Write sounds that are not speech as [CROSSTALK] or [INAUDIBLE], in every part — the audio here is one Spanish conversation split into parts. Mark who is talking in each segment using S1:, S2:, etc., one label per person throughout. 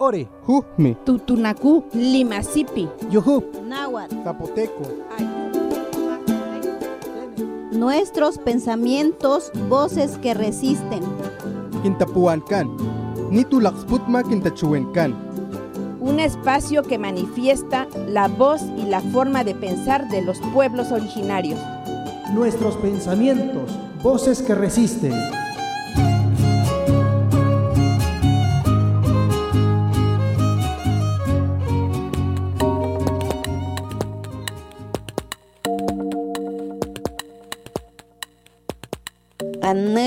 S1: Ore.
S2: Jujme.
S3: Tutunacu. Limasipi.
S2: Yujup.
S4: Náhuatl.
S2: Zapoteco.
S4: Nuestros pensamientos, voces que resisten.
S2: Quintapuancan. Nitulaxputma quintachuencan.
S3: Un espacio que manifiesta la voz y la forma de pensar de los pueblos originarios.
S5: Nuestros pensamientos, voces que resisten.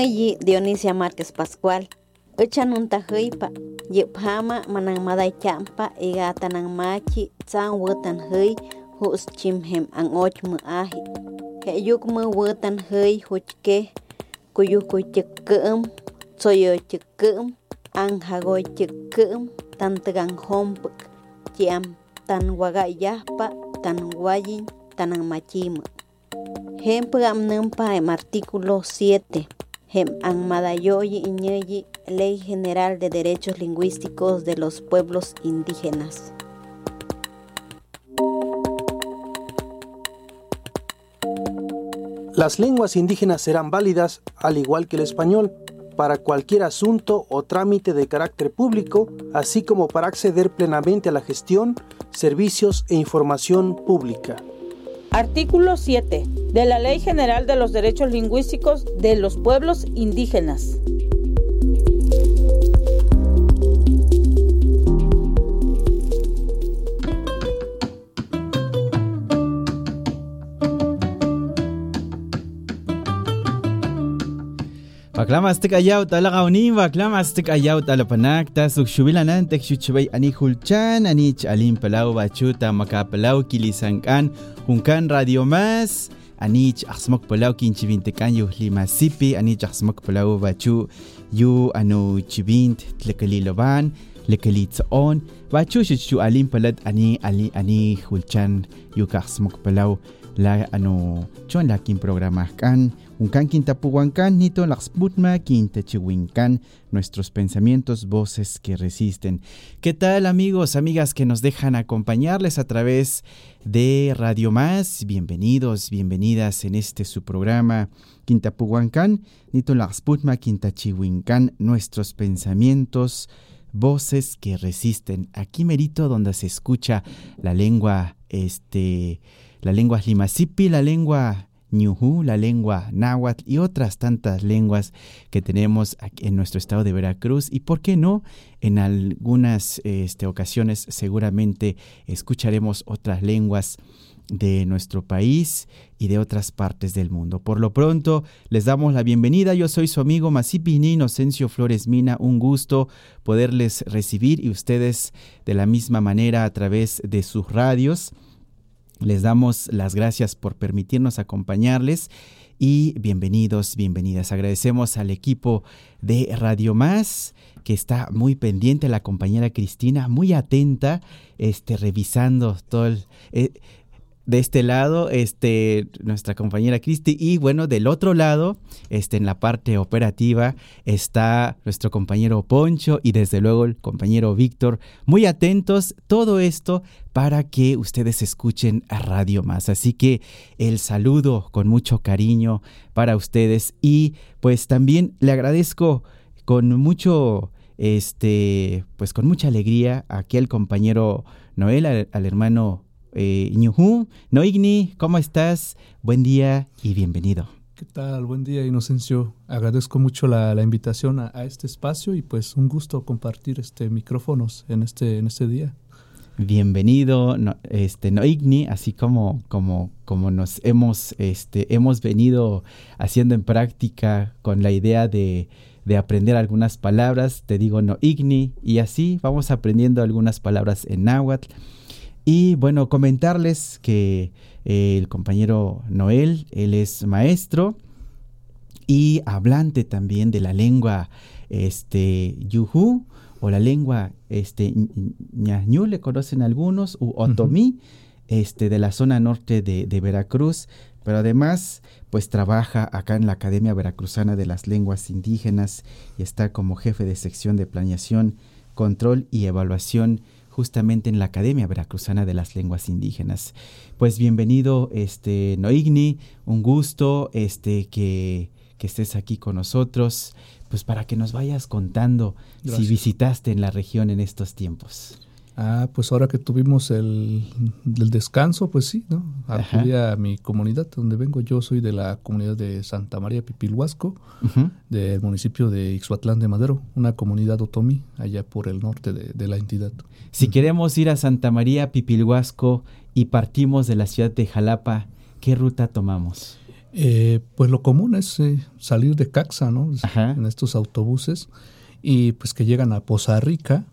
S4: Nöyi Dionisia Márquez Pascual. Uchanunta huipa, yipama manang maday champa, igatanan machi, tsan wutan hui, hus chimhem an och mu ahi. Heyuk mu wutan hui huchke, kuyuku chikum, tsoyo chikum, an hagoy chikum, tantagan hompuk, chiam tan wagayahpa, tan wayin, tanan machimu. Ejemplo, amnampa em. artículo 7. Hem ang madayoyi iñeyi Ley General de Derechos Lingüísticos de los Pueblos Indígenas.
S1: Las lenguas indígenas serán válidas, al igual que el español, para cualquier asunto o trámite de carácter público, así como para acceder plenamente a la gestión, servicios e información pública.
S6: Artículo 7 de la Ley General de los Derechos Lingüísticos de los Pueblos Indígenas.
S7: Baklamastik ayaw talakawnin, baklamastik ayaw talapanak, tasuk shubilanan, tek shuchubay ani hulchan, ani chalim palaw bachuta makapalaw kilisangkan, hunkan radio mas, ani chasmok palaw kinchibintekan yu limasipi, ani chasmok palaw bachu yu ano chibint tlekaliloban, lekalitsaon, bachu shuchu alim palad ani ali ani hulchan yu kasmok palaw la ano chon la kin unkan quintapuhuancan nito laxputma quintachihuincan nuestros pensamientos voces que resisten. Qué tal amigos amigas que nos dejan acompañarles a través de Radio Más bienvenidos bienvenidas en este su programa quintapuhuancan nito laxputma quintachihuincan nuestros pensamientos voces que resisten. Aquí merito donde se escucha la lengua este la lengua limasipi, la lengua ñujú, la lengua náhuatl y otras tantas lenguas que tenemos aquí en nuestro estado de Veracruz y por qué no en algunas este, ocasiones seguramente escucharemos otras lenguas de nuestro país y de otras partes del mundo. Por lo pronto, les damos la bienvenida. Yo soy su amigo Masipini Inocencio Flores Mina. Un gusto poderles recibir y ustedes de la misma manera a través de sus radios. Les damos las gracias por permitirnos acompañarles y bienvenidos, bienvenidas. Agradecemos al equipo de Radio Más que está muy pendiente, la compañera Cristina, muy atenta, este, revisando todo el... Eh, de este lado, este, nuestra compañera Cristi, y bueno, del otro lado, este, en la parte operativa, está nuestro compañero Poncho y desde luego el compañero Víctor, muy atentos, todo esto para que ustedes escuchen a Radio Más. Así que el saludo con mucho cariño para ustedes y pues también le agradezco con mucho, este, pues con mucha alegría aquí al compañero Noel, al, al hermano eh. Noigni, ¿cómo estás? Buen día y bienvenido.
S8: ¿Qué tal? Buen día, Inocencio. Agradezco mucho la, la invitación a, a, este espacio y pues un gusto compartir este micrófonos en este, en este día.
S7: Bienvenido, no, este, Noigni, así como, como, como nos hemos, este, hemos venido haciendo en práctica con la idea de, de aprender algunas palabras, te digo Noigni, y así vamos aprendiendo algunas palabras en náhuatl. Y bueno, comentarles que eh, el compañero Noel, él es maestro y hablante también de la lengua este, yuhu o la lengua este, ñañú, le conocen algunos, u otomí, uh -huh. este, de la zona norte de, de, Veracruz, pero además pues trabaja acá en la Academia Veracruzana de las Lenguas Indígenas y está como jefe de sección de planeación control y evaluación justamente en la Academia Veracruzana de las Lenguas Indígenas. Pues bienvenido, este Noigni, un gusto este que, que estés aquí con nosotros, pues para que nos vayas contando si visitaste en la región en estos tiempos.
S8: Ah, pues ahora que tuvimos el, descanso, pues sí, ¿no? Acudí a mi comunidad donde vengo. Yo soy de la comunidad de Santa María Pipilhuasco, del municipio de Ixhuatlán de Madero, una comunidad otomí allá por el norte de, la entidad.
S7: Si queremos ir a Santa María Pipilhuasco y partimos de la ciudad de Jalapa, ¿qué ruta tomamos?
S8: Eh, pues lo común es eh, salir de Caxa, ¿no? En estos autobuses y pues que llegan a Poza Rica.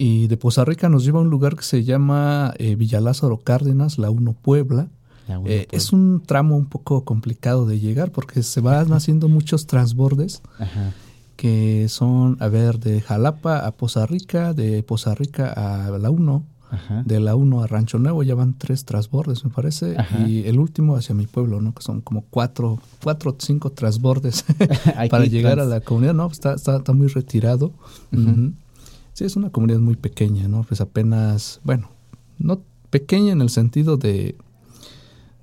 S8: Y de Poza Rica nos lleva a un lugar que se llama eh, Villalázaro Cárdenas, la 1 Puebla. Eh, es un tramo un poco complicado de llegar porque se van haciendo muchos transbordes que son, a ver, de Jalapa a Poza Rica, de Poza Rica a la 1, de la 1 a Rancho Nuevo ya van tres transbordes, me parece, y el último hacia mi pueblo, ¿no? Que son como cuatro, cuatro o cinco transbordes [LAUGHS] [LAUGHS] para llegar a la comunidad, ¿no? Está, está, está muy retirado. Sí, es una comunidad muy pequeña, ¿no? Pues apenas, bueno, no pequeña en el sentido de,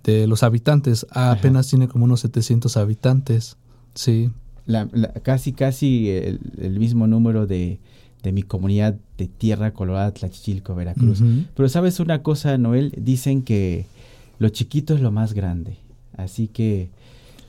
S8: de los habitantes, apenas tiene como unos 700 habitantes, sí.
S7: La, casi, casi el, mismo número de, de, mi comunidad de Tierra Colorada, Tlachichilco, Veracruz. Pero sabes una cosa, Noel, dicen que lo chiquito es lo más grande, así que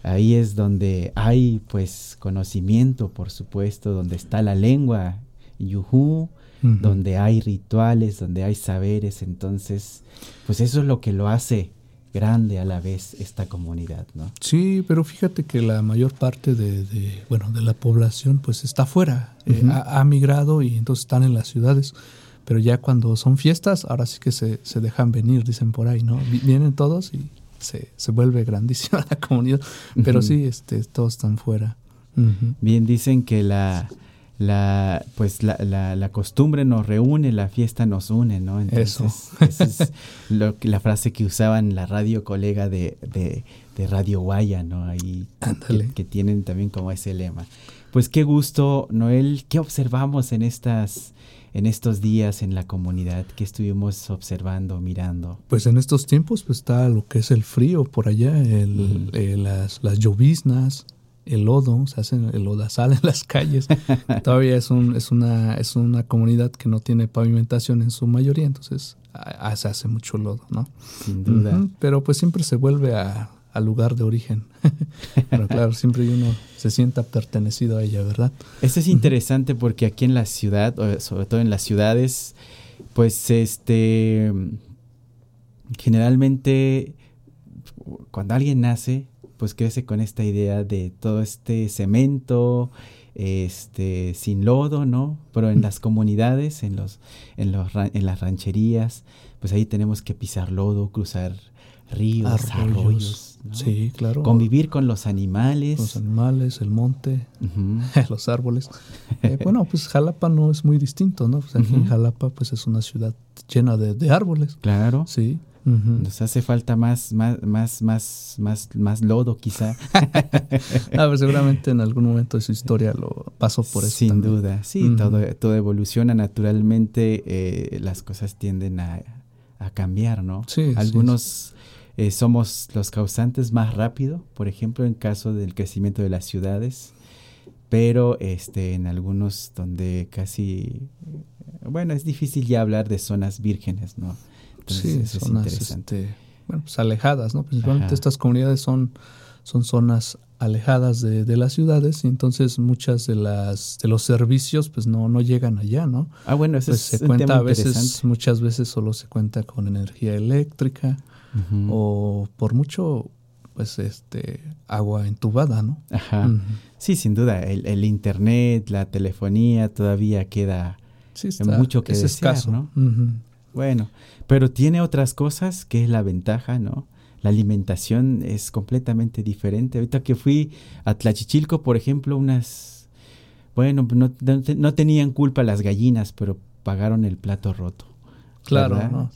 S7: ahí es donde hay pues conocimiento, por supuesto, donde está la lengua yuhu, donde hay rituales, donde hay saberes, entonces, pues eso es lo que lo hace grande a la vez esta comunidad, ¿no?
S8: Sí, pero fíjate que la mayor parte de, bueno, de la población pues está afuera, eh, ha, migrado y entonces están en las ciudades, pero ya cuando son fiestas, ahora sí que se, se dejan venir, dicen por ahí, ¿no? Vienen todos y se, se vuelve grandísima [LAUGHS] la comunidad, pero sí, este, todos están fuera.
S7: Bien, dicen que la la pues la, la, costumbre nos reúne, la fiesta nos une, ¿no?
S8: Entonces,
S7: Eso. esa es [LAUGHS] lo, la frase que usaban la radio colega de, de, Radio Guaya, ¿no? Ahí que, que, tienen también como ese lema. Pues qué gusto, Noel, ¿qué observamos en estas en estos días en la comunidad? ¿Qué estuvimos observando, mirando?
S8: Pues en estos tiempos pues está lo que es el frío por allá, el, eh, las, las lloviznas, el lodo, se hace el lodazal en las calles. [LAUGHS] Todavía es, un, es, una, es una comunidad que no tiene pavimentación en su mayoría, entonces se hace mucho lodo, ¿no?
S7: Sin duda.
S8: Pero pues siempre se vuelve al lugar de origen. [LAUGHS] Pero claro, siempre uno se sienta pertenecido a ella, ¿verdad?
S7: Eso es interesante porque aquí en la ciudad, sobre todo en las ciudades, pues este generalmente cuando alguien nace, pues crece con esta idea de todo este cemento, este sin lodo, ¿no? Pero en las comunidades, en los, en los en las rancherías, pues ahí tenemos que pisar lodo, cruzar ríos, arroyos,
S8: sí, claro,
S7: convivir con los animales,
S8: los animales, el monte, [LAUGHS] los árboles. Eh, bueno, pues Jalapa no es muy distinto, ¿no? Pues aquí en Jalapa, pues es una ciudad llena de, de árboles.
S7: Claro.
S8: Sí.
S7: Nos hace falta más, más, más, más, más, más lodo, quizá. [LAUGHS]
S8: ah, pues seguramente en algún momento de su historia lo pasó por eso.
S7: Sin duda, sí, todo, todo evoluciona naturalmente, eh, las cosas tienden a, cambiar, ¿no?
S8: Sí.
S7: Algunos eh, somos los causantes más rápido, por ejemplo, en caso del crecimiento de las ciudades, pero este, en algunos donde casi, bueno, es difícil ya hablar de zonas vírgenes, ¿no?
S8: Sí, zonas este, bueno, pues alejadas, ¿no? Principalmente estas comunidades son, son zonas alejadas de, de, las ciudades y entonces muchas de las de los servicios pues no no llegan allá no
S7: ah bueno eso
S8: pues
S7: se
S8: cuenta a veces muchas veces solo se cuenta con energía eléctrica o por mucho pues este agua entubada no
S7: Ajá. sí sin duda el, el, internet la telefonía todavía queda
S8: sí,
S7: mucho que
S8: es
S7: desear,
S8: escaso.
S7: ¿no? Bueno, pero tiene otras cosas que es la ventaja, ¿no? La alimentación es completamente diferente. Ahorita que fui a Tlachichilco, por ejemplo, unas... Bueno, no, no, tenían culpa las gallinas, pero pagaron el plato roto.
S8: Claro, ¿no?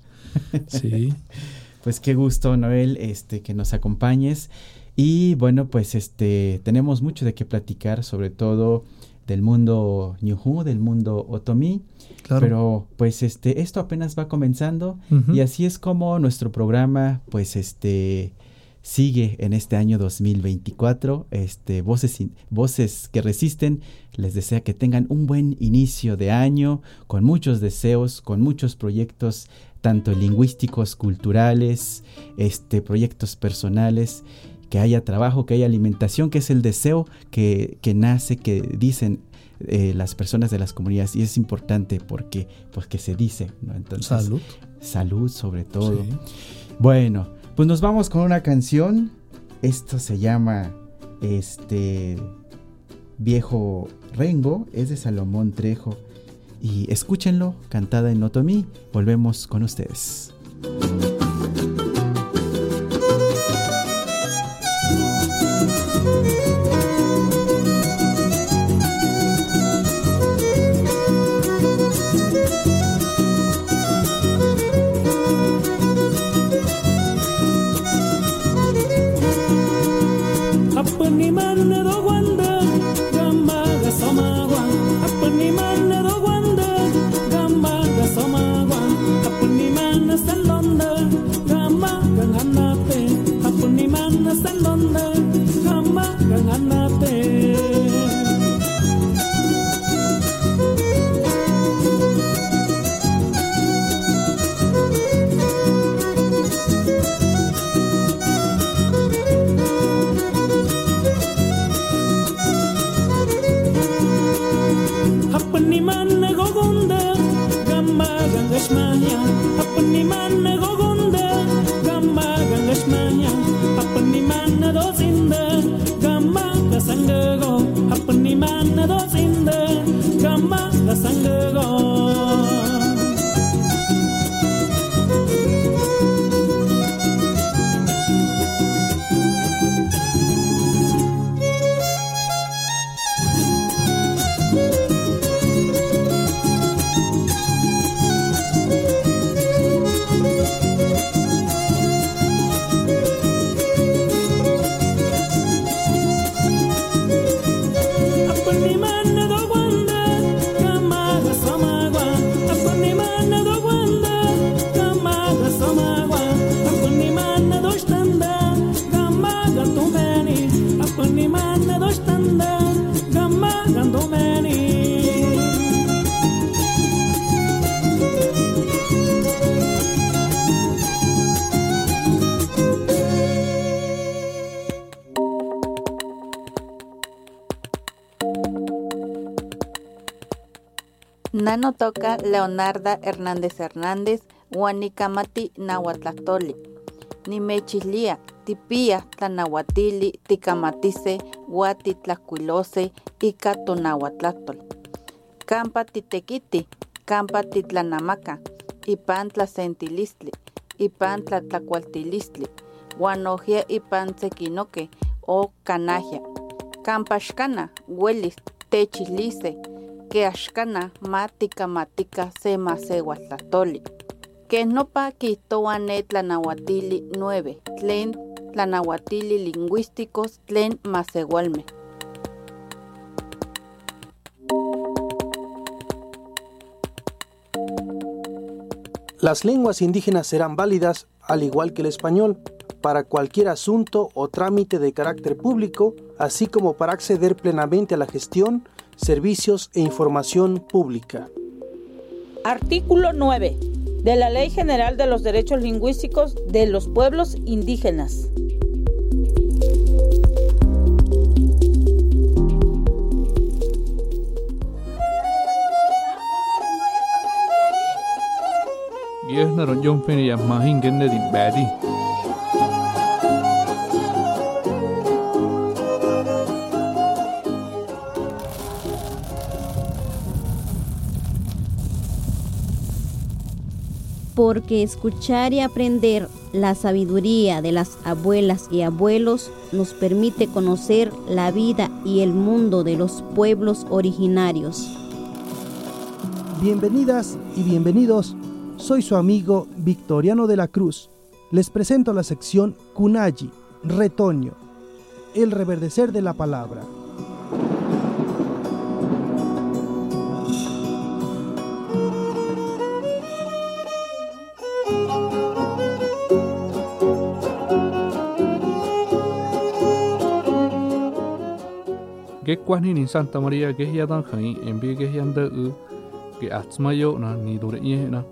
S8: Sí. [LAUGHS]
S7: pues qué gusto, Noel, este, que nos acompañes. Y bueno, pues este, tenemos mucho de qué platicar, sobre todo del mundo Ñujú, del mundo Otomí. Pero pues este, esto apenas va comenzando y así es como nuestro programa pues este sigue en este año 2024. Este, voces, voces que resisten, les desea que tengan un buen inicio de año, con muchos deseos, con muchos proyectos, tanto lingüísticos, culturales, este, proyectos personales, que haya trabajo, que haya alimentación, que es el deseo que, que nace, que dicen eh, las personas de las comunidades y es importante porque pues que se dice ¿no? entonces
S8: salud
S7: salud sobre todo bueno pues nos vamos con una canción. Esto se llama este Viejo Rengo, es de Salomón Trejo. Y escúchenlo, cantada en Otomí. Volvemos con ustedes.
S9: gamba gangasmanya apa ni man na gogonda gamba gangasmanya apa ni man na dosinda gamba kasangago apa ni man na dosinda gamba kasangago
S10: Nano toca Leonarda Hernández Hernández, Huanikamati Nahuatlactoli. Nimechilia, tipia tlanahuatili, ticamatise, huati tlacuilose, ica tonahuatlactol. Campa titequiti, campa titlanamaca, ipan tlacentilistli, ipan tlatlacualtilistli, guanogia ipan sequinoque, o canajia. Campaxcana, huelis, techilise, que axcana matica se masewatlatoli. Que nopa quitoane tlanahuatili 9, tlen tlanahuatili lingüísticos tlen masegualme.
S1: Las lenguas indígenas serán válidas, al igual que el español, para cualquier asunto o trámite de carácter público, así como para acceder plenamente a la gestión servicios e información pública.
S6: Artículo 9 de la Ley General de los Derechos Lingüísticos de los Pueblos Indígenas.
S4: Porque escuchar y aprender la sabiduría de las abuelas y abuelos nos permite conocer la vida y el mundo de los pueblos originarios.
S5: Bienvenidas y bienvenidos, soy su amigo Victoriano de la Cruz. Les presento la sección Kunayi, Retoño, el reverdecer de la palabra.
S8: Kwani ni Santa Maria ge ya dan khai embi ge ya nda u ge atsmayo na ni dure ye na.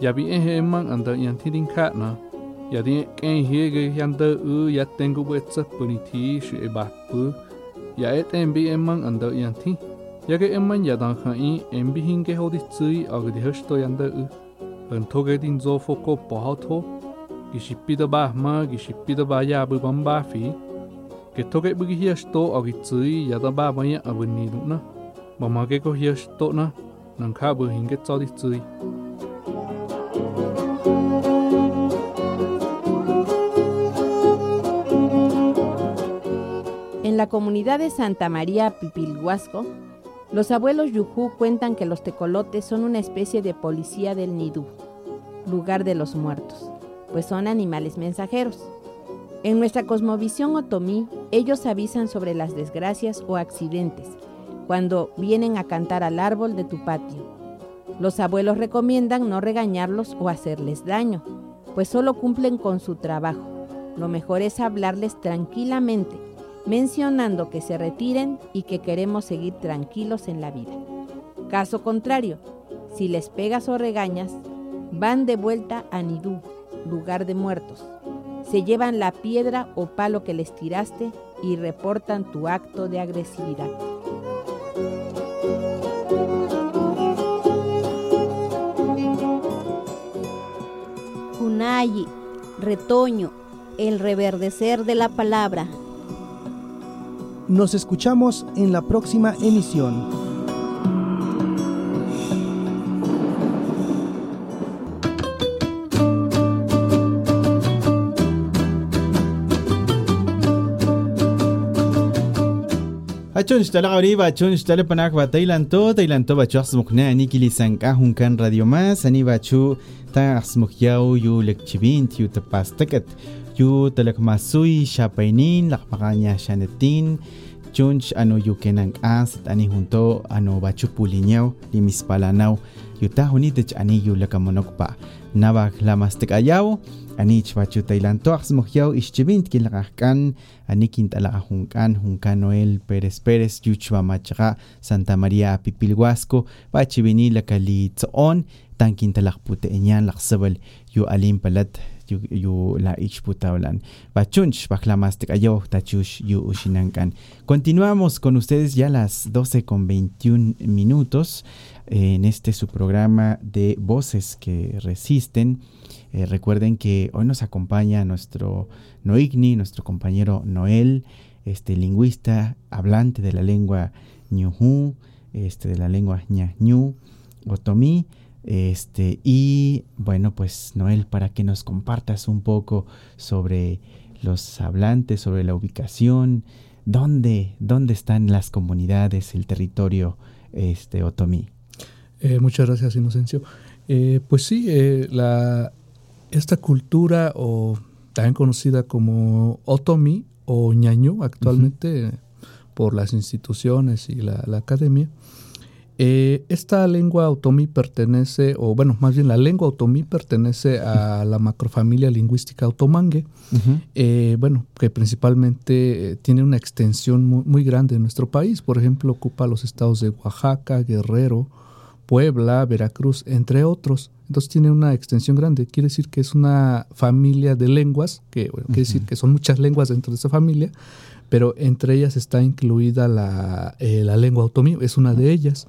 S8: Ya bi e he mang anda yan tidin kha na ya di ken hi ge ya nda u ya tengu bu etsa puni thi shu e ba pu ya et embi emang anda yan thi ya ge emman ya dan khai embi hinge hodi tsui ag di hsto ya nda u ön toge din zo foko po ha tho gi shippi da ba ma gi shippi da ba ya bu bam ba fi que toque hiasto agi tsui ya da ba ba ya abu ni du na ba ma ke ko hiasto na nang kha bu hinge tso di tsui
S3: En la comunidad de Santa María Pipilhuasco, los abuelos Yujú cuentan que los tecolotes son una especie de policía del Nidú, lugar de los muertos, pues son animales mensajeros. En nuestra cosmovisión otomí, ellos avisan sobre las desgracias o accidentes cuando vienen a cantar al árbol de tu patio. Los abuelos recomiendan no regañarlos o hacerles daño, pues solo cumplen con su trabajo. Lo mejor es hablarles tranquilamente, mencionando que se retiren y que queremos seguir tranquilos en la vida. Caso contrario, si les pegas o regañas, van de vuelta a Nidú, lugar de muertos se llevan la piedra o palo que les tiraste y reportan tu acto de agresividad.
S4: Kunayi, retoño, el reverdecer de la palabra.
S5: Nos escuchamos en la próxima emisión.
S7: Achon shtala qawriba achon shtala panak ba Tailanto Tailanto ba chu asmukna ani kili sanka hun kan radio mas ani ba chu ta asmukyau yu lekchibint yu tapastakat yu talak masui shapainin lakmakanya shanetin chunch ano yu kenang as ani junto ano ba chu pulinyau limispalanau yu ta hunitach ani yu lakamonok pa nabak lamastik ayaw ani chwachu tailanto asmukyau ischibint kilakahkan ani quintalaqa junkan junkan Noel Pérez Pérez yuchwa machaqa Santa María Pipilhuasco pachibini lakali tsoon tan quintalaqputeñan laqsabal yu alim palat yu, la ichputaulan bachunch baklamastek ayo tachush yu ushinankan continuamos con ustedes ya las 12 con 21 minutos en este su programa de voces que resisten eh, recuerden que hoy nos acompaña nuestro Noigni, nuestro compañero Noel, este lingüista hablante de la lengua Ñuhu, este de la lengua Ñañu, Otomí, este y bueno, pues Noel para que nos compartas un poco sobre los hablantes, sobre la ubicación, dónde dónde están las comunidades, el territorio este Otomí.
S8: Eh, muchas gracias, Inocencio. Eh, pues sí, eh, la, esta cultura, o también conocida como Otomi o ñaño actualmente por las instituciones y la, academia, esta lengua otomí pertenece, o bueno, más bien la lengua otomí pertenece a la macrofamilia lingüística otomangue, bueno, que principalmente tiene una extensión muy, muy, grande en nuestro país. Por ejemplo, ocupa los estados de Oaxaca, Guerrero, Puebla, Veracruz, entre otros. Entonces tiene una extensión grande. Quiere decir que es una familia de lenguas, que quiere decir que son muchas lenguas dentro de esa familia, pero entre ellas está incluida la, eh, la lengua otomí, es una de ellas.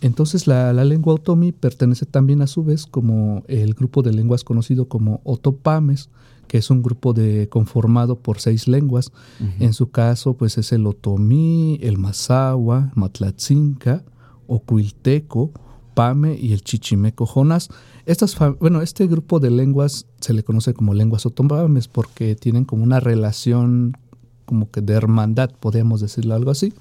S8: Entonces la, la, lengua otomí pertenece también a su vez como el grupo de lenguas conocido como otopames, que es un grupo de, conformado por seis lenguas. En su caso, pues es el otomí, el mazahua, matlatzinca, Ocuilteco, Pame y el Chichimeco Jonas. Estas, bueno, este grupo de lenguas se le conoce como lenguas otomames porque tienen como una relación como que de hermandad, podemos decirlo algo así.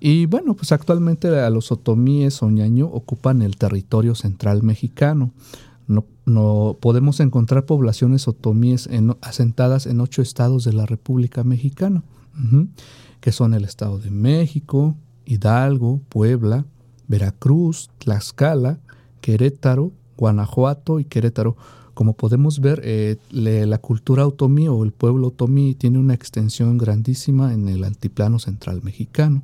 S8: Y bueno, pues actualmente a los otomíes o ocupan el territorio central mexicano. No, no podemos encontrar poblaciones otomíes asentadas en ocho estados de la República Mexicana, que son el Estado de México, Hidalgo, Puebla, Veracruz, Tlaxcala, Querétaro, Guanajuato y Querétaro. como podemos ver, eh, la cultura otomí o el pueblo otomí tiene una extensión grandísima en el altiplano central mexicano.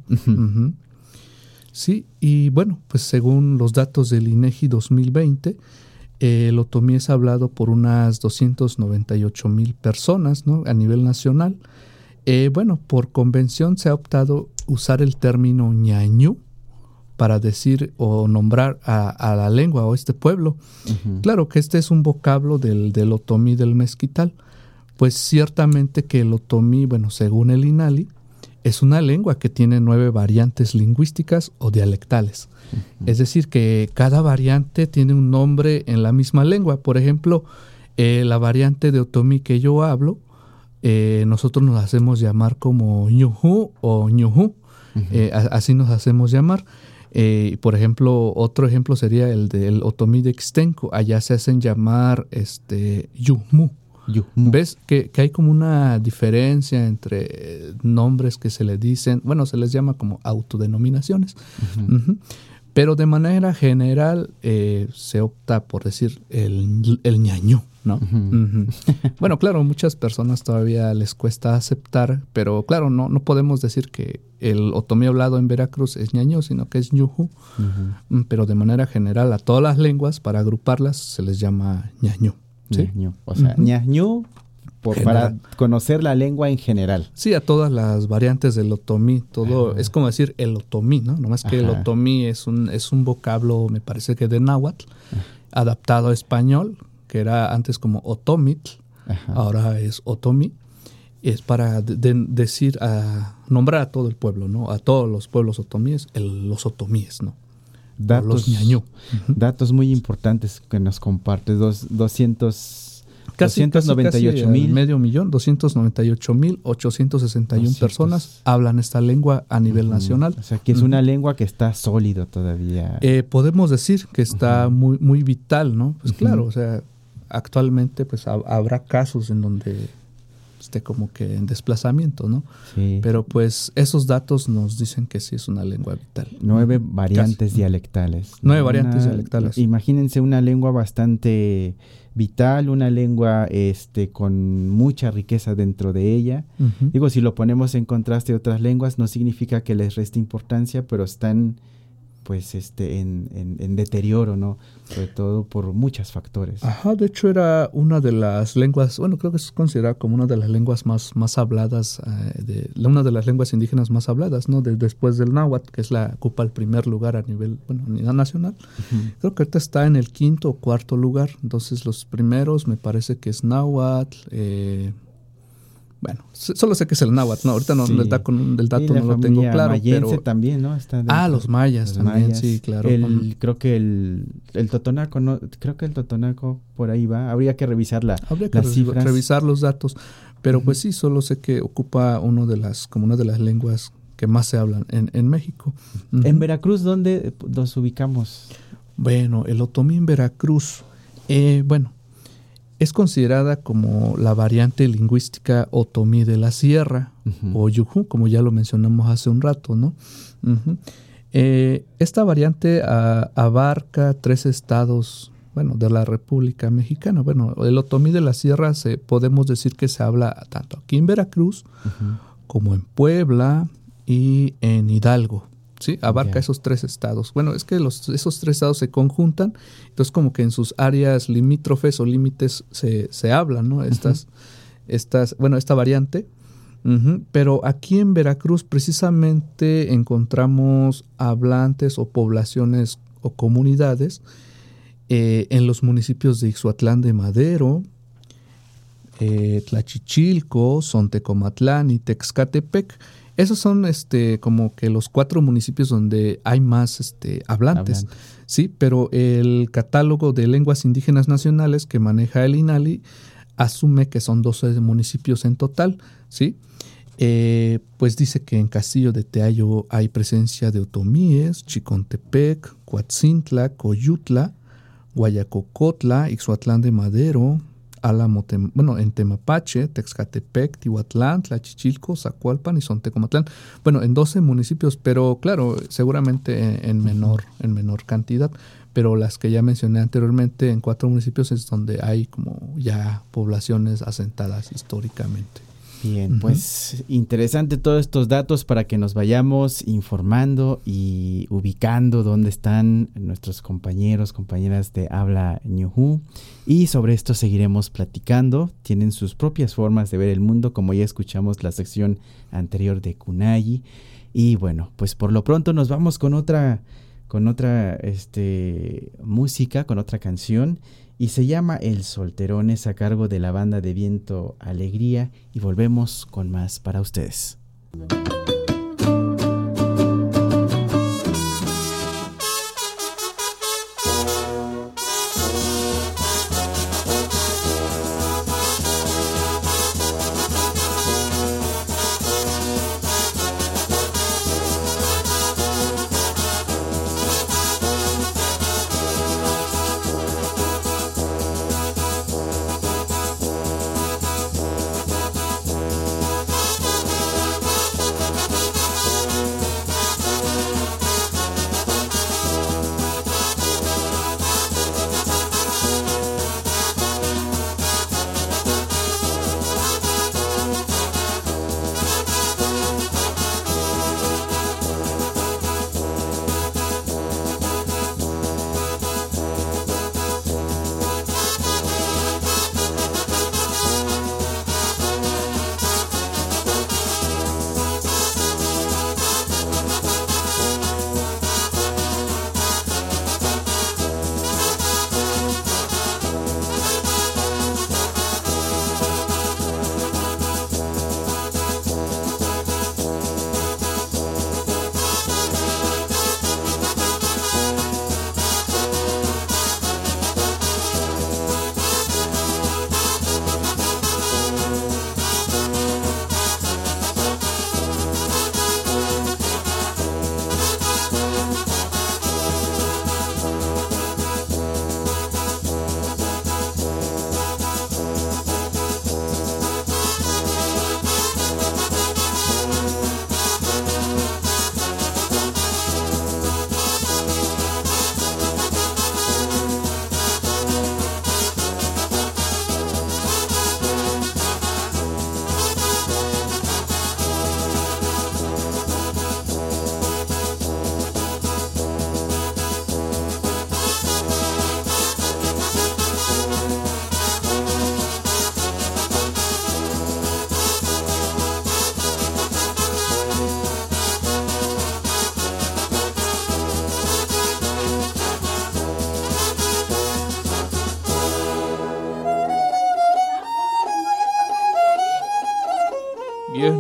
S8: Sí, y bueno, pues según los datos del INEGI 2020, el otomí es hablado por unas 298 mil personas ¿no? a nivel nacional. Eh, bueno, por convención se ha optado usar el término ñañú para decir o nombrar a, la lengua o este pueblo. Claro que este es un vocablo del, del otomí del mezquital, pues ciertamente que el otomí, bueno, según el INALI, es una lengua que tiene nueve variantes lingüísticas o dialectales. Es decir, que cada variante tiene un nombre en la misma lengua. Por ejemplo, eh, la variante de otomí que yo hablo, eh, nosotros nos hacemos llamar como ñuhu o ñuhu. Eh, así nos hacemos llamar. por ejemplo, otro ejemplo sería el del otomí de Extenco. Allá se hacen llamar este, yumu. ¿Ves que, hay como una diferencia entre nombres que se le dicen, bueno, se les llama como autodenominaciones, pero de manera general eh, se opta por decir el, el ñaño, ¿no? [LAUGHS] bueno, claro, muchas personas todavía les cuesta aceptar, pero claro, no, no podemos decir que el otomí hablado en Veracruz es ñaño, sino que es ñuju, mm, pero de manera general a todas las lenguas, para agruparlas, se les llama ñaño. ¿sí?
S7: O sea, ñañú para conocer la lengua en general.
S8: Sí, a todas las variantes del otomí, todo es como decir el otomí, ¿no? Nomás que el otomí es un es un vocablo, me parece que de náhuatl, adaptado a español, que era antes como otomitl, ahora es otomí. Es para decir, a, nombrar a todo el pueblo, ¿no? A todos los pueblos otomíes, los otomíes, ¿no?
S7: datos, datos muy importantes que nos compartes. Dos, 200
S8: Casi, 298 mil. Medio millón, 298 mil 861 personas hablan esta lengua a nivel nacional.
S7: O sea, que es una lengua que está sólida todavía.
S8: Eh, podemos decir que está muy, muy vital, ¿no? Pues claro, o sea, actualmente pues habrá casos en donde esté como que en desplazamiento, ¿no? Sí. Pero pues esos datos nos dicen que sí es una lengua vital.
S7: Nueve variantes dialectales.
S8: Nueve variantes dialectales.
S7: Imagínense una lengua bastante vital, una lengua este, con mucha riqueza dentro de ella. Digo, si lo ponemos en contraste a otras lenguas, no significa que les reste importancia, pero están pues este en, en, deterioro, ¿no? Sobre todo por muchos factores.
S8: Ajá, de hecho era una de las lenguas, bueno, creo que es considerada como una de las lenguas más, más habladas, eh, de, una de las lenguas indígenas más habladas, ¿no? después del náhuatl, que es la ocupa el primer lugar a nivel, bueno, a nivel nacional. Creo que ahorita está en el quinto o cuarto lugar, entonces los primeros me parece que es náhuatl, eh, bueno, solo sé que es el náhuatl, ¿no? Ahorita no, el, dato, el dato no lo tengo claro. pero
S7: también, ¿no?
S8: ah, los mayas también, sí, claro.
S7: creo que el, el totonaco, no, creo que el totonaco por ahí va. Habría que revisar la, Habría que
S8: revisar los datos. Pero pues sí, solo sé que ocupa uno de las, como una de las lenguas que más se hablan en, en México.
S7: En Veracruz, ¿dónde nos ubicamos?
S8: Bueno, el otomí en Veracruz, eh, bueno, es considerada como la variante lingüística otomí de la sierra o yuju, como ya lo mencionamos hace un rato, ¿no? Eh, esta variante abarca tres estados, bueno, de la República Mexicana. Bueno, el otomí de la sierra se, podemos decir que se habla tanto aquí en Veracruz como en Puebla y en Hidalgo. ¿Sí? Abarca esos tres estados. Bueno, es que los, esos tres estados se conjuntan, entonces como que en sus áreas limítrofes o límites se, se hablan, ¿no? Estas, estas, bueno, esta variante. Pero aquí en Veracruz precisamente encontramos hablantes o poblaciones o comunidades eh, en los municipios de Ixhuatlán de Madero, eh, Tlachichilco, Sontecomatlán y Texcatepec. Esos son este como que los cuatro municipios donde hay más este hablantes, sí, pero el catálogo de lenguas indígenas nacionales que maneja el INALI asume que son 12 municipios en total, sí. Eh, pues dice que en Castillo de Teayo hay presencia de otomíes, Chicontepec, Coatzintla, Coyutla, Guayacocotla, Ixhuatlán de Madero, Álamo, bueno, en Temapache, Texcatepec, Tihuatlán, Tlachichilco, Zacualpan y Sontecomatlán. Bueno, en 12 municipios, pero claro, seguramente en, menor, en menor cantidad. pero las que ya mencioné anteriormente en cuatro municipios es donde hay como ya poblaciones asentadas históricamente.
S7: Bien, pues interesante todos estos datos para que nos vayamos informando y ubicando dónde están nuestros compañeros, compañeras de habla ñujú. Y sobre esto seguiremos platicando. Tienen sus propias formas de ver el mundo, como ya escuchamos la sección anterior de Kunayi. Y bueno, pues por lo pronto nos vamos con otra, con otra este, música, con otra canción y se llama El Solterón, es a cargo de la banda de viento Alegría y volvemos con más para ustedes.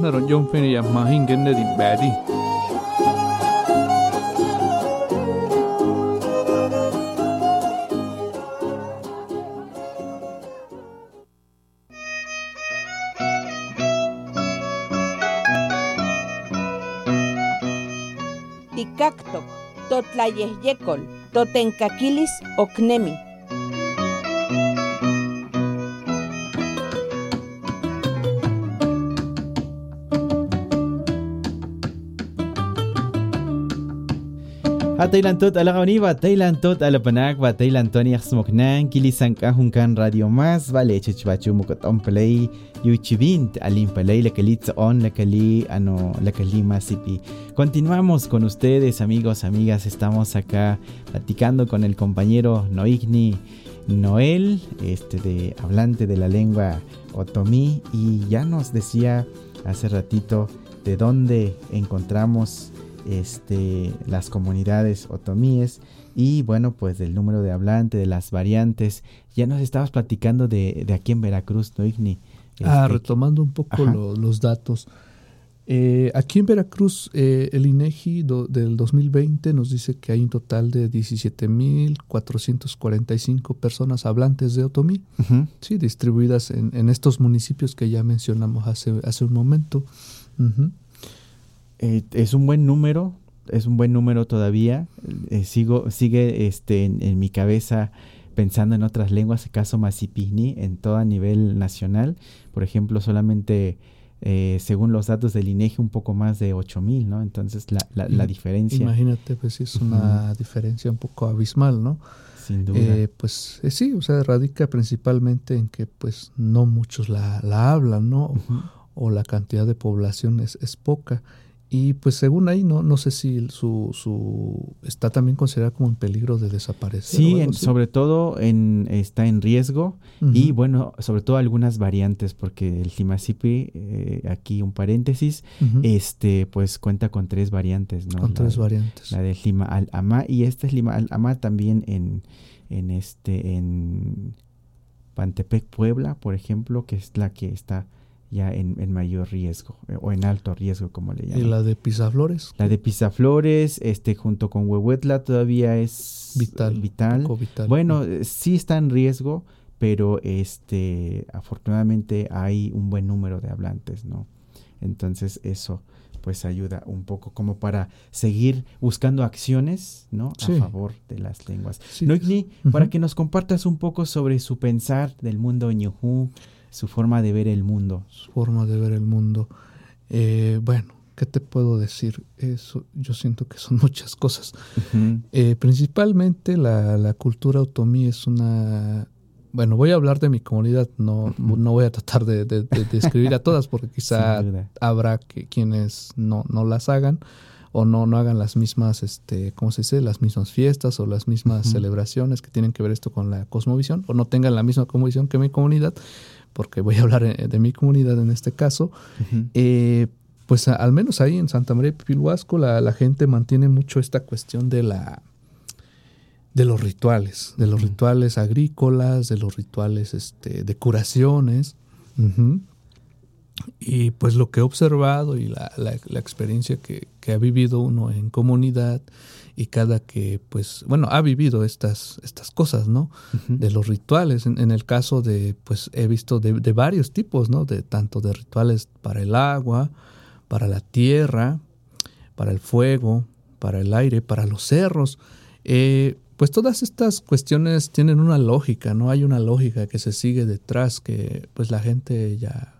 S8: Na ron yung piniyam mahinggan na din badi.
S3: Ticactoc,
S7: Atailan tot ala kauni ba Thailand tot ala panak ba Thailand toni smoknan kilisan ka hunkan radio mas vale chichbachu mukot on play yuchivint alim play la on la kali ano la kali masipi. Continuamos con ustedes amigos, amigas, estamos acá platicando con el compañero Noigni Noel, este de hablante de la lengua otomí y ya nos decía hace ratito de dónde encontramos este, las comunidades otomíes y bueno, pues del número de hablantes, de las variantes. Ya nos estabas platicando de, aquí en Veracruz, ¿no, Igni?
S8: ah, este, retomando un poco los datos. Eh, aquí en Veracruz, eh, el INEGI del 2020 nos dice que hay un total de 17.445 personas hablantes de otomí, sí, distribuidas en, estos municipios que ya mencionamos hace, hace un momento.
S7: Eh, es un buen número, es un buen número todavía. Eh, sigo, sigue este, en, mi cabeza pensando en otras lenguas, el caso Masipini, en todo a nivel nacional. Por ejemplo, solamente eh, según los datos del INEGI, un poco más de 8 mil, ¿no? Entonces, la, la, diferencia.
S8: Imagínate, pues es una diferencia un poco abismal, ¿no?
S7: Sin duda.
S8: Eh, pues eh, sí, o sea, radica principalmente en que, pues, no muchos la, la hablan, ¿no? O la cantidad de población es, es poca. Y pues según ahí, no, no sé si su, su está también considerado como en peligro de desaparecer.
S7: Sí, sobre todo en, está en riesgo y bueno, sobre todo algunas variantes, porque el Limasipi, eh, aquí un paréntesis, este pues cuenta con tres variantes, ¿no?
S8: Con tres variantes.
S7: La de Lima al Ama y esta es Lima al Ama también en, en este, en Pantepec, Puebla, por ejemplo, que es la que está ya en, mayor riesgo eh, o en alto riesgo, como le llaman.
S8: ¿Y la de Pisaflores?
S7: La de Pisaflores, este, junto con Huehuetla todavía es
S8: vital.
S7: Vital. Bueno, eh, sí está en riesgo, pero este, afortunadamente hay un buen número de hablantes, ¿no? Entonces eso pues ayuda un poco como para seguir buscando acciones, ¿no? A favor de las lenguas. Sí. para que nos compartas un poco sobre su pensar del mundo ñujú, su forma de ver el mundo.
S8: Su forma de ver el mundo. Eh, bueno, ¿qué te puedo decir? Eso, yo siento que son [LAUGHS] muchas cosas. Eh, principalmente la, la, cultura otomí es una... Bueno, voy a hablar de mi comunidad, no, no voy a tratar de, de, [LAUGHS] describir a todas porque quizá habrá que, quienes no, no las hagan o no, no hagan las mismas, este, ¿cómo se dice? Las mismas fiestas o las mismas celebraciones que tienen que ver esto con la cosmovisión o no tengan la misma cosmovisión que mi comunidad porque voy a hablar eh, de mi comunidad en este caso, eh, pues al menos ahí en Santa María de Pipilhuasco la, la, gente mantiene mucho esta cuestión de la de los rituales, de los rituales agrícolas, de los rituales este, de curaciones. Y pues lo que he observado y la, la, experiencia que, que, ha vivido uno en comunidad y cada que, pues, bueno, ha vivido estas, estas cosas, ¿no? De los rituales. En, el caso de, pues, he visto de, varios tipos, ¿no? De tanto de rituales para el agua, para la tierra, para el fuego, para el aire, para los cerros. Eh, pues todas estas cuestiones tienen una lógica, ¿no? Hay una lógica que se sigue detrás, que pues la gente ya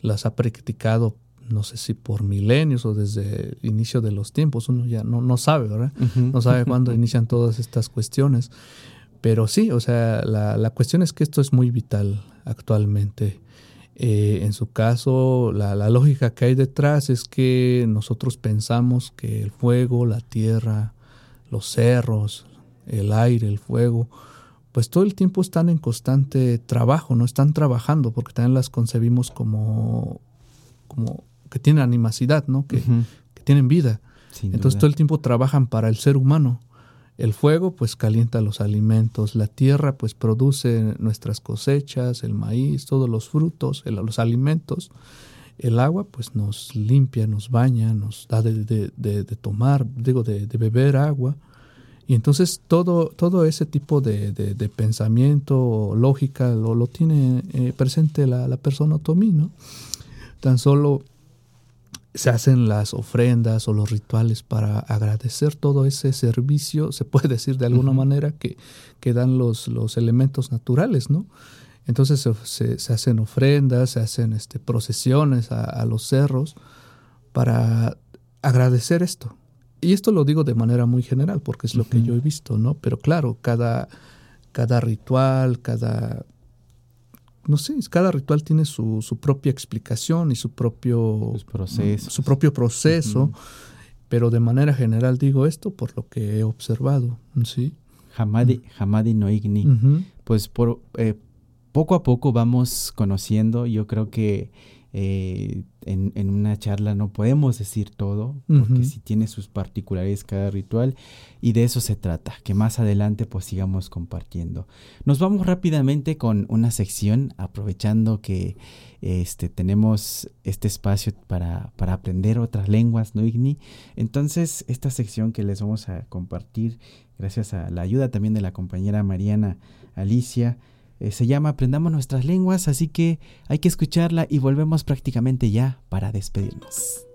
S8: las ha practicado no sé si por milenios o desde el inicio de los tiempos, uno ya no, no sabe, ¿verdad? No sabe cuándo [LAUGHS] inician todas estas cuestiones. Pero sí, o sea, la, la cuestión es que esto es muy vital actualmente. Eh, en su caso, la, la, lógica que hay detrás es que nosotros pensamos que el fuego, la tierra, los cerros, el aire, el fuego, pues todo el tiempo están en constante trabajo, no están trabajando, porque también las concebimos como, como que tienen animacidad, ¿no? Que, tienen vida. Entonces todo el tiempo trabajan para el ser humano. El fuego pues calienta los alimentos, la tierra pues produce nuestras cosechas, el maíz, todos los frutos, los alimentos. El agua pues nos limpia, nos baña, nos da de, tomar, digo, de, beber agua. Y entonces todo, todo ese tipo de, pensamiento, lógica, lo, lo tiene eh, presente la, la persona otomí, ¿no? Tan solo se hacen las ofrendas o los rituales para agradecer todo ese servicio, se puede decir de alguna manera, que, que, dan los, los elementos naturales, ¿no? Entonces se, se, hacen ofrendas, se hacen este, procesiones a, los cerros para agradecer esto. Y esto lo digo de manera muy general porque es lo que yo he visto, ¿no? Pero claro, cada, cada ritual, cada no sé, cada ritual tiene su, su propia explicación y su propio
S7: proceso.
S8: Su propio proceso, pero de manera general digo esto por lo que he observado, ¿sí?
S7: Hamadi, Hamadi Noigni. Pues por, eh, poco a poco vamos conociendo, yo creo que eh, en, en, una charla no podemos decir todo, porque si tiene sus particularidades cada ritual, y de eso se trata, que más adelante pues sigamos compartiendo. Nos vamos rápidamente con una sección, aprovechando que este, tenemos este espacio para, para aprender otras lenguas, ¿no, Igni? Entonces, esta sección que les vamos a compartir, gracias a la ayuda también de la compañera Mariana Alicia, eh, se llama Aprendamos nuestras lenguas, así que hay que escucharla y volvemos prácticamente ya para despedirnos.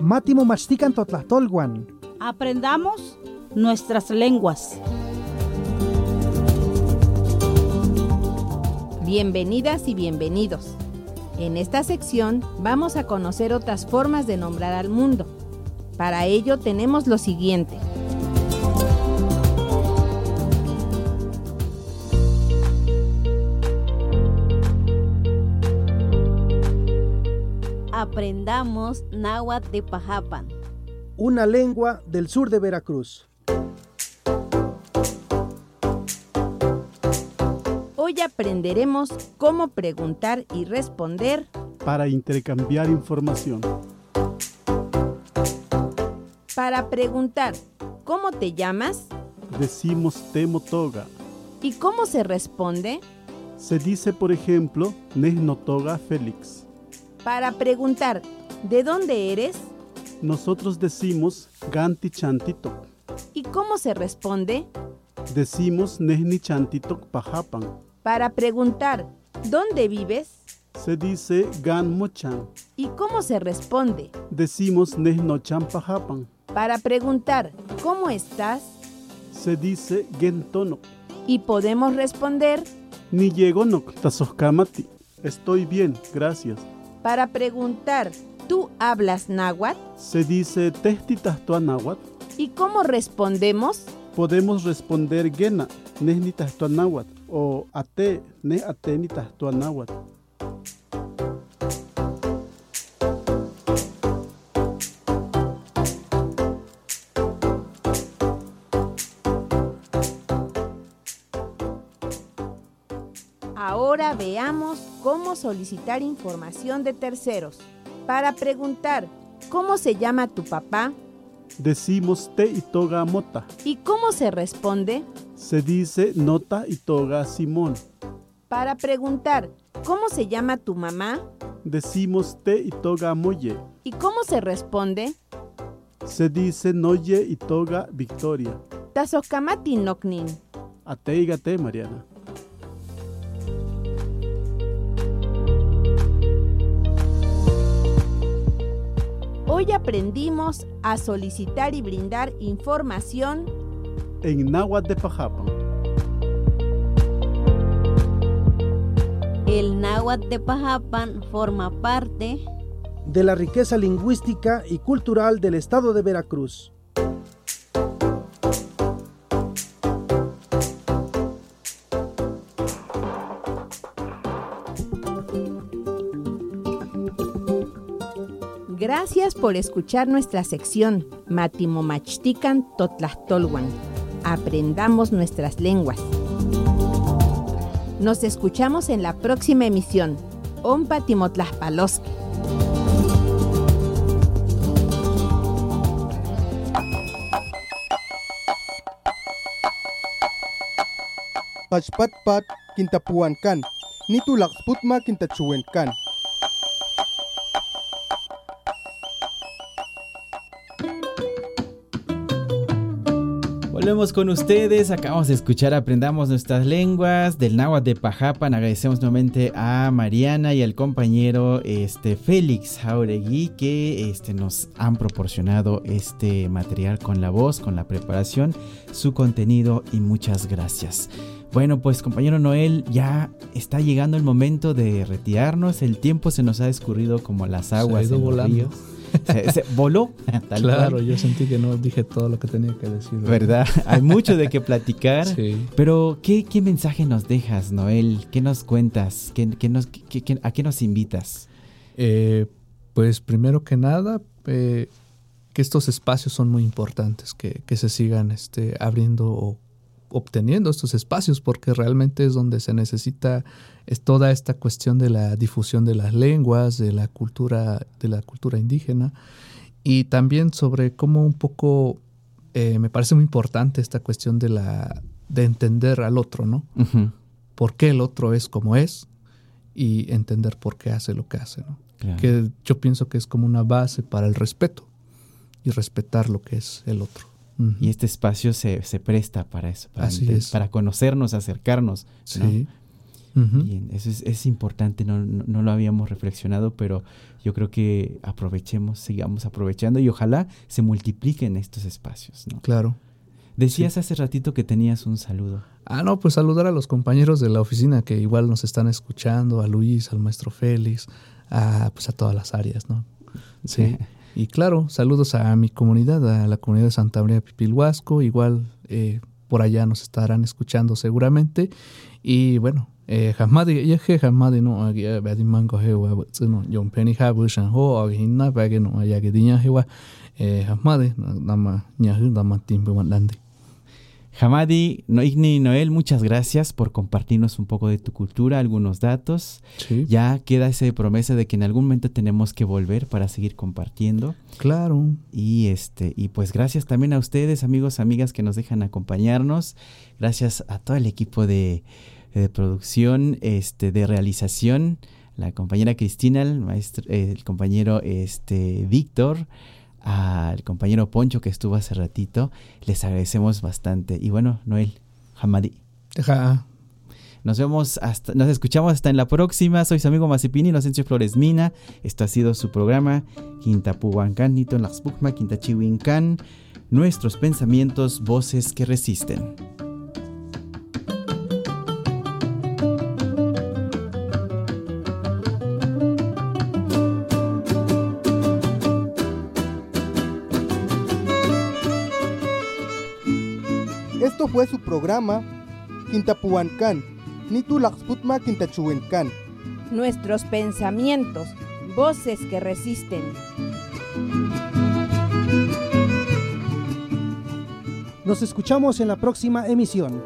S5: Mátimo mastican totlatolguan.
S6: Aprendamos nuestras lenguas.
S3: Bienvenidas y bienvenidos. En esta sección vamos a conocer otras formas de nombrar al mundo. Para ello tenemos lo siguiente.
S4: Aprendamos náhuatl de Pajapan.
S1: Una lengua del sur de Veracruz.
S3: Hoy aprenderemos cómo preguntar y responder
S11: para intercambiar información.
S3: Para preguntar, ¿cómo te llamas?
S11: Decimos Temotoga.
S3: ¿Y cómo se responde?
S11: Se dice, por ejemplo, Nesnotoga Félix.
S3: Para preguntar, ¿de dónde eres?
S11: Nosotros decimos Ganti Chantitok.
S3: ¿Y cómo se responde?
S11: Decimos Nesni Chantitok Pajapan.
S3: Para preguntar, ¿dónde vives?
S11: Se dice Gan Mochan.
S3: ¿Y cómo se responde?
S11: Decimos Nesnochan Pajapan.
S3: Para preguntar, ¿cómo estás?
S11: Se dice Gentono.
S3: Y podemos responder,
S11: Ni llegonok tasoskamati. Estoy bien, gracias.
S3: Para preguntar, ¿tú hablas náhuatl?
S11: Se dice Tehtitas náhuatl.
S3: ¿Y cómo respondemos?
S11: Podemos responder Gena, Nesnitas náhuatl o Ate, Ne Atenitas náhuatl.
S3: Ahora veamos cómo solicitar información de terceros. Para preguntar, ¿cómo se llama tu papá?
S11: Decimos Te y Toga Mota.
S3: ¿Y cómo se responde?
S11: Se dice Nota y Toga Simón.
S3: Para preguntar, ¿cómo se llama tu mamá?
S11: Decimos Te y Toga Moye.
S3: ¿Y cómo se responde?
S11: Se dice Noye y Toga Victoria.
S3: Tazokamati Noknin.
S11: Ateigate, Mariana.
S3: Hoy aprendimos a solicitar y brindar información
S11: En náhuatl de Pajapan.
S4: El náhuatl de Pajapan forma parte
S1: de la riqueza lingüística y cultural del estado de Veracruz.
S3: Gracias por escuchar nuestra sección Matimomachtican Totlachtolwan. Aprendamos nuestras lenguas. Nos escuchamos en la próxima emisión. Ompa.
S2: Pachpatpat kintapuankan. Nitulaksputma kintachuenkan.
S7: Volvemos con ustedes, acabamos de escuchar Aprendamos nuestras lenguas del náhuatl de Pajapan. Agradecemos nuevamente a Mariana y al compañero este, Félix Jauregui que este, nos han proporcionado este material con la voz, con la preparación, su contenido y muchas gracias. Bueno, pues compañero Noel, ya está llegando el momento de retirarnos. El tiempo se nos ha escurrido como las aguas
S8: Se ha ido volando.
S7: ríos. Se, se voló, [LAUGHS] tal
S8: claro,
S7: cual.
S8: yo sentí que no dije todo lo que tenía que decir.
S7: ¿Verdad? Hay mucho de qué platicar.
S8: Sí.
S7: Pero, ¿qué, qué mensaje nos dejas, Noel? ¿Qué nos cuentas? ¿Qué, qué nos, qué- qué- ¿A qué nos invitas?
S8: Eh, pues primero que nada, eh, que estos espacios son muy importantes, que, que se sigan este, abriendo o obteniendo estos espacios, porque realmente es donde se necesita es toda esta cuestión de la difusión de las lenguas, de la cultura, de la cultura indígena, y también sobre cómo un poco eh, me parece muy importante esta cuestión de la de entender al otro, ¿no?
S7: Ujú,
S8: Por qué el otro es como es y entender por qué hace lo que hace, ¿no?
S7: claro.
S8: que yo pienso que es como una base para el respeto y respetar lo que es el otro.
S7: Y este espacio se, se presta para eso, para,
S8: Así
S7: ente-
S8: es.
S7: para conocernos, acercarnos. ¿no? Bien, eso es, es importante, no, no, no lo habíamos reflexionado, pero yo creo que aprovechemos, sigamos aprovechando y ojalá se multipliquen estos espacios. ¿no?
S8: Claro.
S7: Decías hace ratito que tenías un saludo.
S8: Ah, no, pues saludar a los compañeros de la oficina que igual nos están escuchando, a Luis, al maestro Félix, a, pues a todas las áreas, ¿no? Sí. [LAUGHS] y claro, saludos a mi comunidad, a la comunidad de Santa María Pipilhuasco, igual eh, por allá nos estarán escuchando seguramente. Y bueno, eh, jamadi yeje jamadi no agi badi mango hewa tsino yon penny habu shan ho agi hinna bagi no ayagi dinya hewa eh jamadi dama nyahu dama timbe mandandi
S7: Hamadi, Noigni Noel, muchas gracias por compartirnos un poco de tu cultura, algunos datos. Ya queda esa promesa de que en algún momento tenemos que volver para seguir compartiendo.
S8: Claro.
S7: Y este, y pues gracias también a ustedes, amigos, amigas, que nos dejan acompañarnos. Gracias a todo el equipo de, producción, este, de realización, la compañera Cristina, el maestro, el compañero este, Víctor al compañero Poncho que estuvo hace ratito. Les agradecemos bastante. Y bueno, Noel, Hamadi. Nos vemos hasta, nos escuchamos hasta en la próxima. Soy su amigo Mazepini, Inocencio Flores Mina. Esto ha sido su programa Quintapuhuancán, Nito en Laxpucma, Quintachihuincán. Nuestros pensamientos, voces que resisten.
S2: Fue su programa Quintapuancán, Nitulaxputma Quintachuencán.
S3: Nuestros pensamientos, voces que resisten.
S5: Nos escuchamos en la próxima emisión.